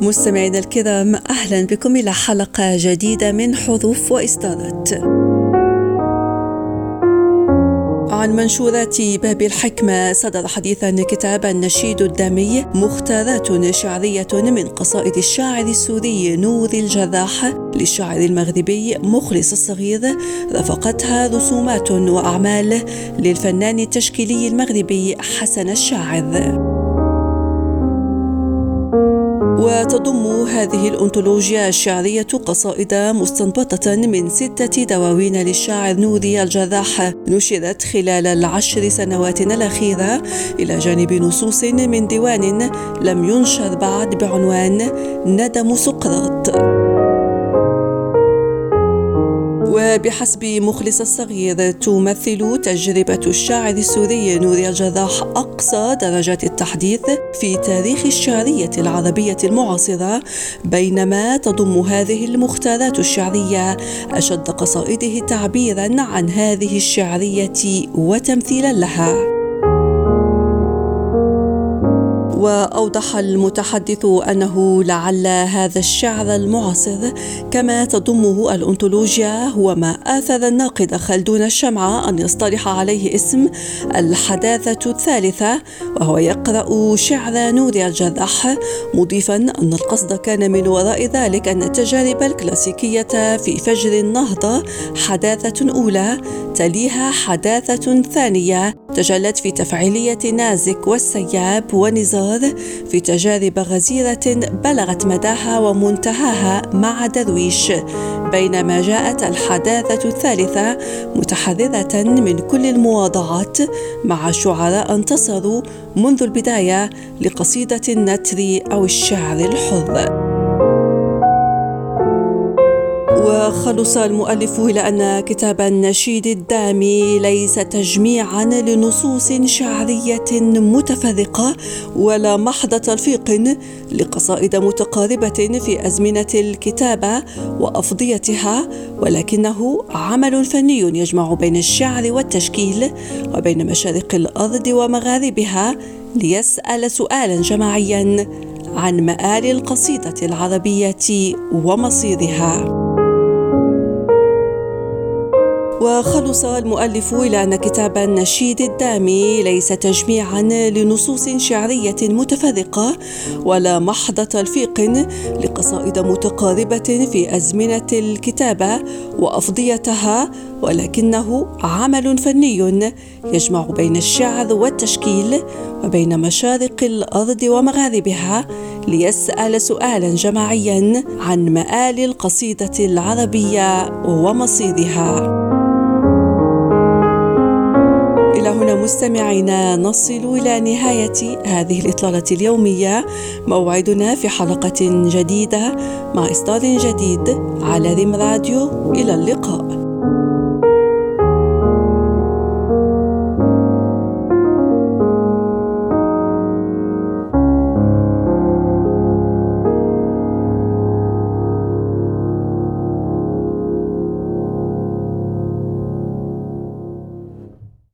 مستمعينا الكرام أهلا بكم إلى حلقة جديدة من حروف وإصدارات. عن منشورات باب الحكمة صدر حديثا كتاب النشيد الدامي مختارات شعرية من قصائد الشاعر السوري نور الجراح. للشاعر المغربي مخلص الصغير رافقتها رسومات وأعمال للفنان التشكيلي المغربي حسن الشاعر. وتضم هذه الأنطولوجيا الشعرية قصائد مستنبطة من ستة دواوين للشاعر نوري الجراح نشرت خلال العشر سنوات الأخيرة إلى جانب نصوص من ديوان لم ينشر بعد بعنوان ندم سقراط. وبحسب مخلص الصغير تمثل تجربة الشاعر السوري نوري الجراح أقصى درجات التحديث في تاريخ الشعرية العربية المعاصرة بينما تضم هذه المختارات الشعرية أشد قصائده تعبيرا عن هذه الشعرية وتمثيلا لها. وأوضح المتحدث أنه لعل هذا الشعر المعاصر كما تضمه الانطولوجيا هو ما آثر الناقد خلدون الشمعة أن يصطلح عليه اسم الحداثة الثالثة وهو يقرأ شعر نور الجراح مضيفا أن القصد كان من وراء ذلك أن التجارب الكلاسيكية في فجر النهضة حداثة أولى تليها حداثة ثانية تجلت في تفعيلية نازك والسياب ونزار. الأنهار في تجارب غزيرة بلغت مداها ومنتهاها مع درويش بينما جاءت الحداثة الثالثة متحررة من كل المواضعات مع شعراء انتصروا منذ البداية لقصيدة النتر أو الشعر الحر. وخلص المؤلف إلى أن كتاب النشيد الدامي ليس تجميعا لنصوص شعرية متفرقة ولا محض تلفيق لقصائد متقاربة في أزمنة الكتابة وأفضيتها ولكنه عمل فني يجمع بين الشعر والتشكيل وبين مشارق الأرض ومغاربها ليسأل سؤالا جماعيا عن مآل القصيدة العربية ومصيرها. وخلص المؤلف إلى أن كتاب النشيد الدامي ليس تجميعا لنصوص شعرية متفرقة ولا محض تلفيق لقصائد متقاربة في أزمنة الكتابة وأفضيتها ولكنه عمل فني يجمع بين الشعر والتشكيل وبين مشارق الأرض ومغاربها ليسأل سؤالا جماعيا عن مآل القصيدة العربية ومصيرها. هنا مستمعينا نصل إلى نهاية هذه الإطلالة اليومية. موعدنا في حلقة جديدة مع إصدار جديد على ريم راديو. إلى اللقاء.